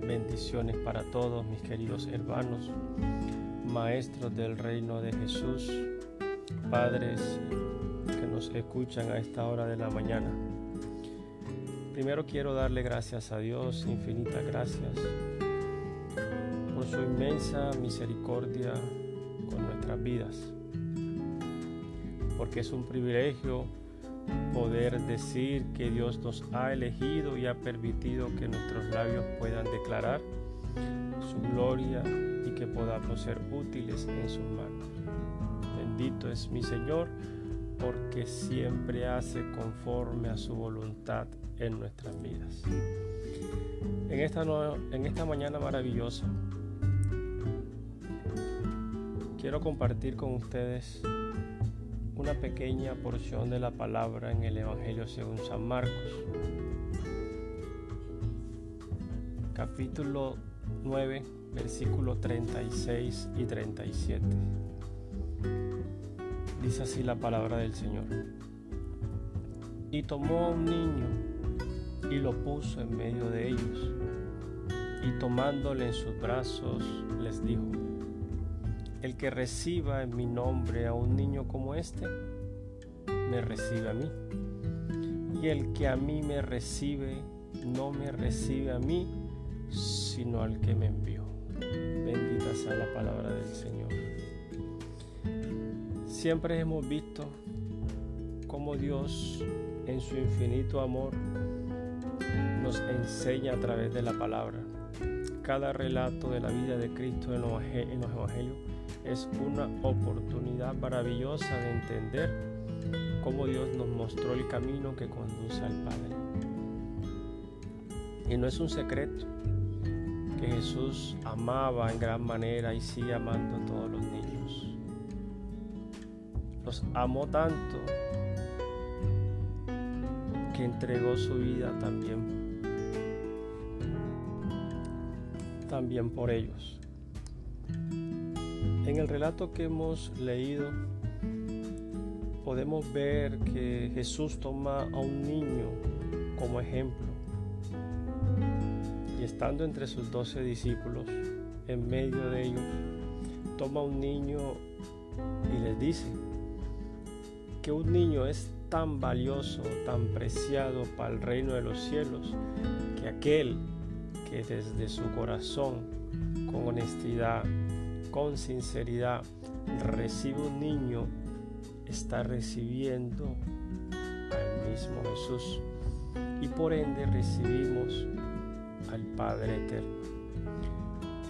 bendiciones para todos mis queridos hermanos, maestros del reino de Jesús, padres que nos escuchan a esta hora de la mañana. Primero quiero darle gracias a Dios, infinitas gracias, por su inmensa misericordia con nuestras vidas, porque es un privilegio poder decir que Dios nos ha elegido y ha permitido que nuestros labios puedan declarar su gloria y que podamos ser útiles en sus manos. Bendito es mi Señor porque siempre hace conforme a su voluntad en nuestras vidas. En esta, en esta mañana maravillosa quiero compartir con ustedes una pequeña porción de la palabra en el Evangelio según San Marcos, capítulo 9, versículos 36 y 37. Dice así la palabra del Señor. Y tomó a un niño y lo puso en medio de ellos, y tomándole en sus brazos les dijo, el que reciba en mi nombre a un niño como este, me recibe a mí. Y el que a mí me recibe, no me recibe a mí, sino al que me envió. Bendita sea la palabra del Señor. Siempre hemos visto cómo Dios en su infinito amor nos enseña a través de la palabra. Cada relato de la vida de Cristo en los evangelios es una oportunidad maravillosa de entender cómo Dios nos mostró el camino que conduce al Padre. Y no es un secreto que Jesús amaba en gran manera y sigue amando a todos los niños. Los amó tanto que entregó su vida también también por ellos. En el relato que hemos leído podemos ver que Jesús toma a un niño como ejemplo. Y estando entre sus doce discípulos, en medio de ellos, toma a un niño y les dice que un niño es tan valioso, tan preciado para el reino de los cielos, que aquel que desde su corazón, con honestidad, con sinceridad recibe un niño, está recibiendo al mismo Jesús y por ende recibimos al Padre Eterno.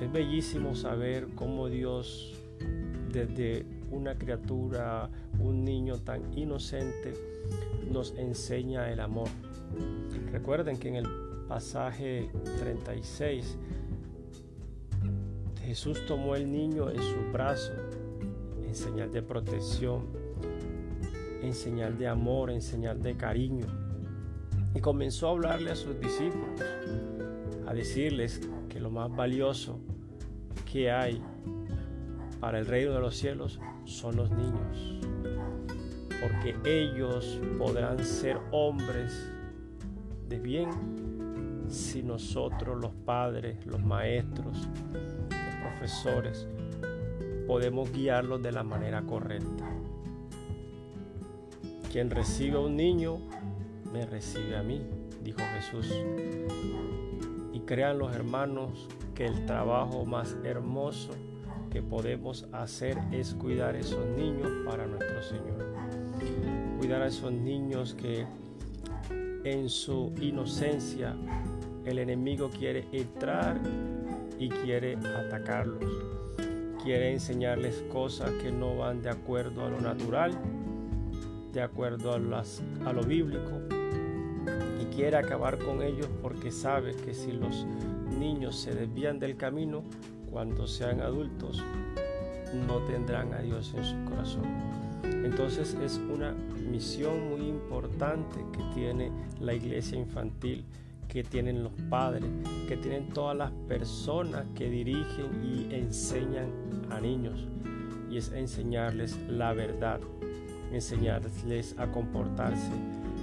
Es bellísimo saber cómo Dios desde una criatura, un niño tan inocente, nos enseña el amor. Recuerden que en el pasaje 36 Jesús tomó el niño en su brazo en señal de protección, en señal de amor, en señal de cariño. Y comenzó a hablarle a sus discípulos, a decirles que lo más valioso que hay para el reino de los cielos son los niños. Porque ellos podrán ser hombres de bien si nosotros los padres, los maestros, podemos guiarlos de la manera correcta. Quien recibe a un niño, me recibe a mí, dijo Jesús. Y crean los hermanos que el trabajo más hermoso que podemos hacer es cuidar a esos niños para nuestro Señor. Cuidar a esos niños que en su inocencia el enemigo quiere entrar y quiere atacarlos. Quiere enseñarles cosas que no van de acuerdo a lo natural, de acuerdo a, a lo bíblico. Y quiere acabar con ellos porque sabe que si los niños se desvían del camino, cuando sean adultos, no tendrán a Dios en su corazón. Entonces es una misión muy importante que tiene la iglesia infantil que tienen los padres, que tienen todas las personas que dirigen y enseñan a niños. Y es enseñarles la verdad, enseñarles a comportarse,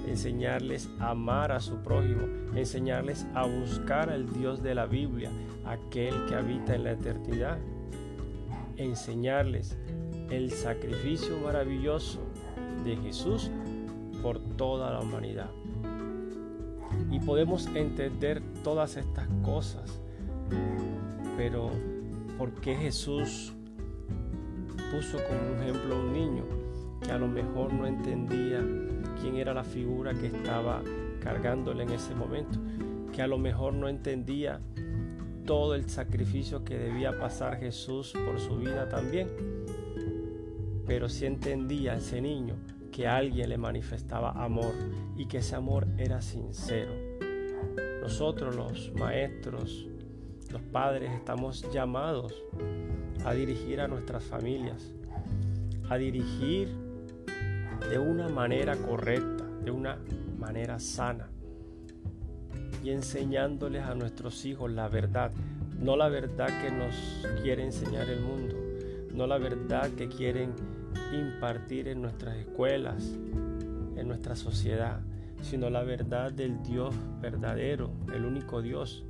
enseñarles a amar a su prójimo, enseñarles a buscar al Dios de la Biblia, aquel que habita en la eternidad, enseñarles el sacrificio maravilloso de Jesús por toda la humanidad. Y podemos entender todas estas cosas, pero ¿por qué Jesús puso como ejemplo a un niño que a lo mejor no entendía quién era la figura que estaba cargándole en ese momento, que a lo mejor no entendía todo el sacrificio que debía pasar Jesús por su vida también. Pero sí entendía ese niño que alguien le manifestaba amor y que ese amor era sincero. Nosotros los maestros, los padres, estamos llamados a dirigir a nuestras familias, a dirigir de una manera correcta, de una manera sana y enseñándoles a nuestros hijos la verdad, no la verdad que nos quiere enseñar el mundo, no la verdad que quieren impartir en nuestras escuelas, en nuestra sociedad, sino la verdad del Dios verdadero, el único Dios.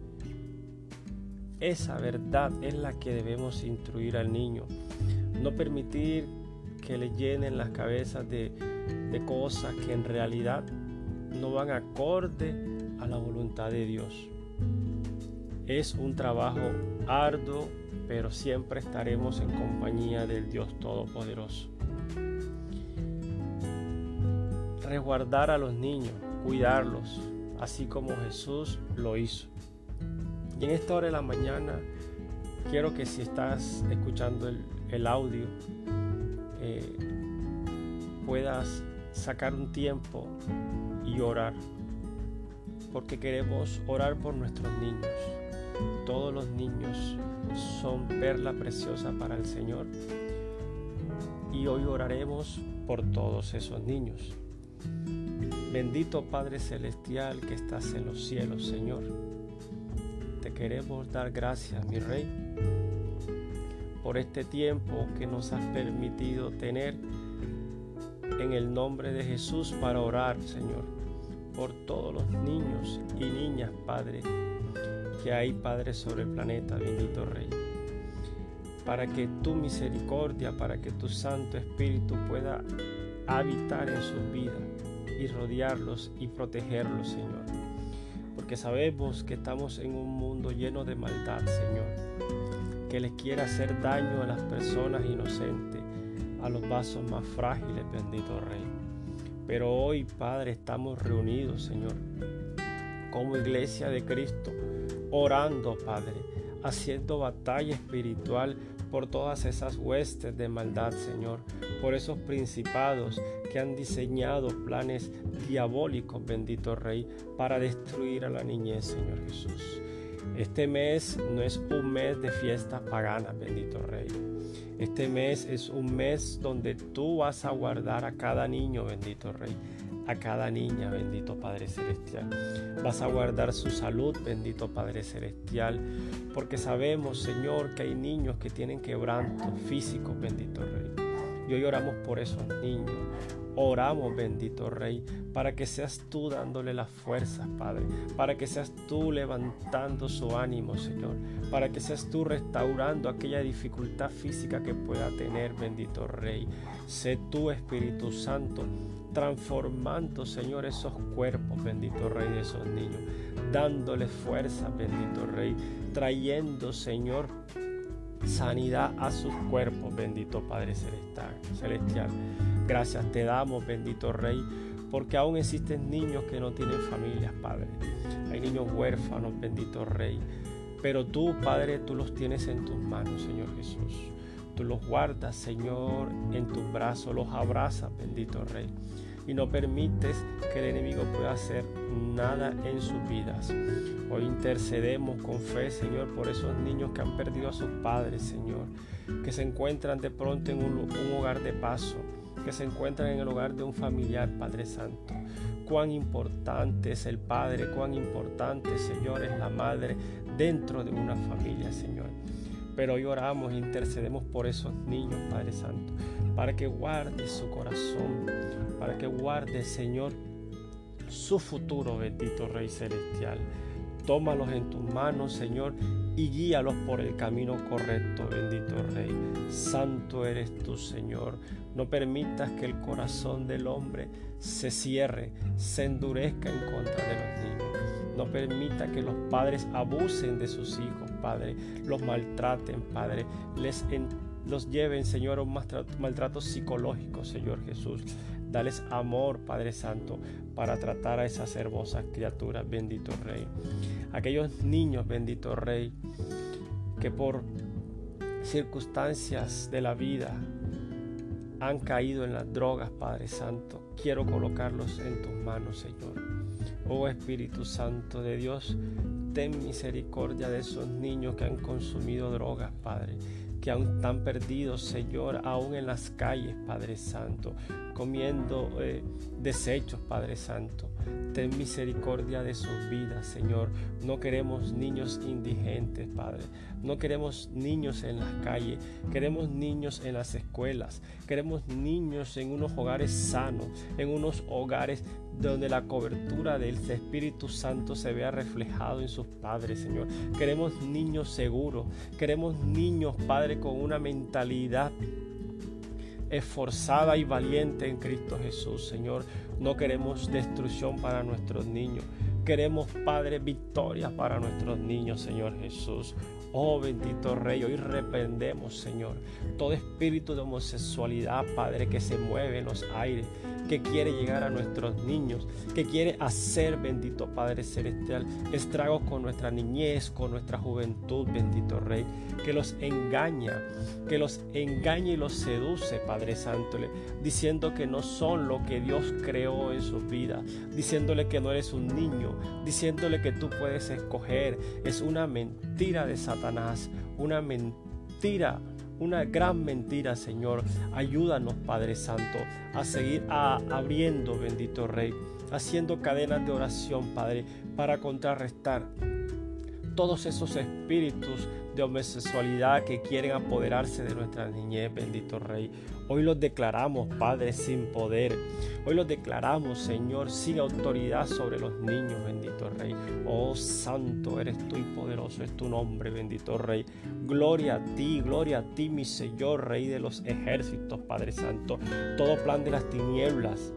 Esa verdad es la que debemos instruir al niño. No permitir que le llenen las cabezas de, de cosas que en realidad no van acorde a la voluntad de Dios. Es un trabajo arduo, pero siempre estaremos en compañía del Dios Todopoderoso. Resguardar a los niños, cuidarlos, así como Jesús lo hizo. Y en esta hora de la mañana, quiero que si estás escuchando el, audio, eh, puedas sacar un tiempo y orar porque queremos orar por nuestros niños. Todos los niños son perla preciosa para el Señor y hoy oraremos por todos esos niños. Bendito Padre Celestial que estás en los cielos, Señor. Te queremos dar gracias, mi Rey, por este tiempo que nos has permitido tener en el nombre de Jesús para orar, Señor por todos los niños y niñas, Padre, que hay, Padre, sobre el planeta, bendito Rey. Para que tu misericordia, para que tu Santo Espíritu pueda habitar en sus vidas y rodearlos y protegerlos, Señor. Porque sabemos que estamos en un mundo lleno de maldad, Señor, que les quiere hacer daño a las personas inocentes, a los vasos más frágiles, bendito Rey. Pero hoy, Padre, estamos reunidos, Señor, como iglesia de Cristo, orando, Padre, haciendo batalla espiritual por todas esas huestes de maldad, Señor, por esos principados que han diseñado planes diabólicos, bendito Rey, para destruir a la niñez, Señor Jesús. Este mes no es un mes de fiestas paganas, bendito Rey. Este mes es un mes donde tú vas a guardar a cada niño, bendito Rey, a cada niña, bendito Padre Celestial. Vas a guardar su salud, bendito Padre Celestial, porque sabemos, Señor, que hay niños que tienen quebrantos físicos, bendito Rey. Y hoy oramos por esos niños. Oramos, bendito Rey, para que seas tú dándole las fuerzas, Padre, para que seas tú levantando su ánimo, Señor, para que seas tú restaurando aquella dificultad física que pueda tener, bendito Rey. Sé tú, Espíritu Santo, transformando, Señor, esos cuerpos, bendito Rey, de esos niños, dándoles fuerza, bendito Rey, trayendo, Señor, sanidad a sus cuerpos, bendito Padre Celestial. Gracias te damos, bendito Rey, porque aún existen niños que no tienen familias, Padre. Hay niños huérfanos, bendito Rey. Pero tú, Padre, tú los tienes en tus manos, Señor Jesús. Tú los guardas, Señor, en tus brazos, los abrazas, bendito Rey. Y no permites que el enemigo pueda hacer nada en sus vidas. Hoy intercedemos con fe, Señor, por esos niños que han perdido a sus padres, Señor, que se encuentran de pronto en un, un hogar de paso que se encuentran en el hogar de un familiar, Padre Santo. Cuán importante es el Padre, cuán importante, Señor, es la Madre dentro de una familia, Señor. Pero hoy oramos e intercedemos por esos niños, Padre Santo, para que guarde su corazón, para que guarde, Señor, su futuro, bendito Rey Celestial. Tómalos en tus manos, Señor, y guíalos por el camino correcto, bendito Rey. Santo eres tú, Señor. No permitas que el corazón del hombre se cierre, se endurezca en contra de los niños. No permita que los padres abusen de sus hijos, Padre, los maltraten, Padre, les los lleven, Señor, a un maltrato psicológico, Señor Jesús. Dales amor, Padre Santo, para tratar a esas hermosas criaturas, bendito Rey. Aquellos niños, bendito Rey, que por circunstancias de la vida han caído en las drogas, Padre Santo, quiero colocarlos en tus manos, Señor. Oh Espíritu Santo de Dios, ten misericordia de esos niños que han consumido drogas, Padre que aún están perdidos, Señor, aún en las calles, Padre Santo, comiendo eh, desechos, Padre Santo. Ten misericordia de sus vidas, Señor. No queremos niños indigentes, Padre. No queremos niños en las calles. Queremos niños en las escuelas. Queremos niños en unos hogares sanos, en unos hogares donde la cobertura del Espíritu Santo se vea reflejado en sus padres, Señor. Queremos niños seguros. Queremos niños, Padre, con una mentalidad esforzada y valiente en Cristo Jesús, Señor. No queremos destrucción para nuestros niños. Queremos, Padre, victoria para nuestros niños, Señor Jesús. Oh bendito Rey, hoy reprendemos, Señor, todo espíritu de homosexualidad, Padre, que se mueve en los aires, que quiere llegar a nuestros niños, que quiere hacer, bendito Padre Celestial, estragos con nuestra niñez, con nuestra juventud, bendito Rey, que los engaña, que los engaña y los seduce, Padre Santo, diciendo que no son lo que Dios creó en sus vidas, diciéndole que no eres un niño, diciéndole que tú puedes escoger. Es una mentira de Satanás, una mentira una gran mentira, Señor. Ayúdanos, Padre Santo, a seguir abriendo, bendito Rey, haciendo cadenas de oración, Padre, para contrarrestar todos esos espíritus de homosexualidad que quieren apoderarse de nuestra niñez, bendito Rey. Hoy los declaramos, Padre, sin poder. Hoy los declaramos, Señor, sin autoridad sobre los niños, bendito Rey. Oh, santo eres tú y poderoso es tu nombre, bendito Rey. Gloria a ti, gloria a ti, mi Señor, Rey de los ejércitos, Padre Santo. Todo plan de las tinieblas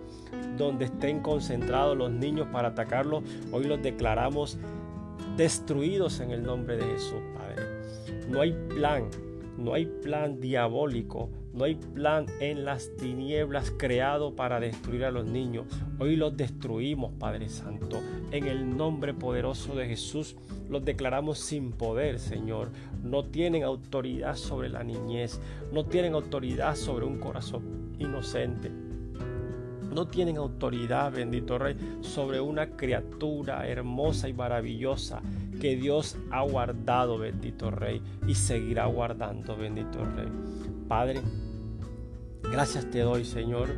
donde estén concentrados los niños para atacarlos, hoy los declaramos destruidos en el nombre de Jesús, Padre. No hay plan, no hay plan diabólico, no hay plan en las tinieblas creado para destruir a los niños. Hoy los destruimos, Padre Santo. En el nombre poderoso de Jesús los declaramos sin poder, Señor. No tienen autoridad sobre la niñez, no tienen autoridad sobre un corazón inocente no tienen autoridad, bendito Rey, sobre una criatura hermosa y maravillosa que Dios ha guardado, bendito Rey, y seguirá guardando, bendito Rey. Padre, gracias te doy, Señor,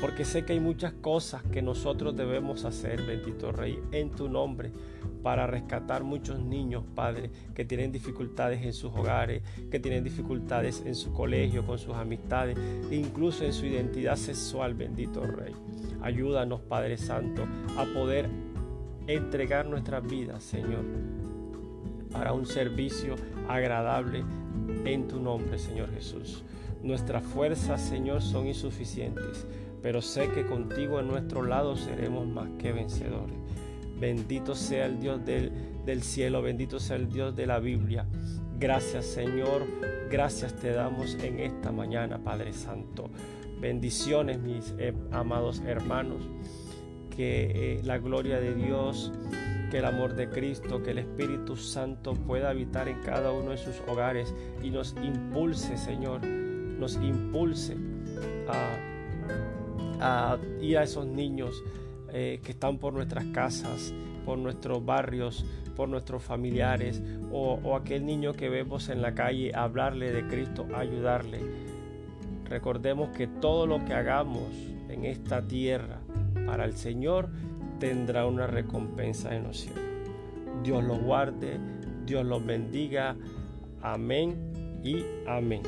porque sé que hay muchas cosas que nosotros debemos hacer, bendito Rey, en tu nombre para rescatar muchos niños, Padre, que tienen dificultades en sus hogares, que tienen dificultades en su colegio, con sus amistades, incluso en su identidad sexual, bendito Rey. Ayúdanos, Padre Santo, a poder entregar nuestras vidas, Señor, para un servicio agradable en tu nombre, Señor Jesús. Nuestras fuerzas, Señor, son insuficientes, pero sé que contigo a nuestro lado seremos más que vencedores. Bendito sea el Dios del, del cielo, bendito sea el Dios de la Biblia. Gracias Señor, gracias te damos en esta mañana, Padre Santo. Bendiciones, mis eh, amados hermanos. Que eh, la gloria de Dios, que el amor de Cristo, que el Espíritu Santo pueda habitar en cada uno de sus hogares y nos impulse, Señor, nos impulse a, a ir a esos niños eh, que están por nuestras casas, por nuestros barrios, por nuestros familiares o, aquel niño que vemos en la calle, hablarle de Cristo, ayudarle. Recordemos que todo lo que hagamos en esta tierra para el Señor tendrá una recompensa en los cielos. Dios los guarde, Dios los bendiga. Amén y amén.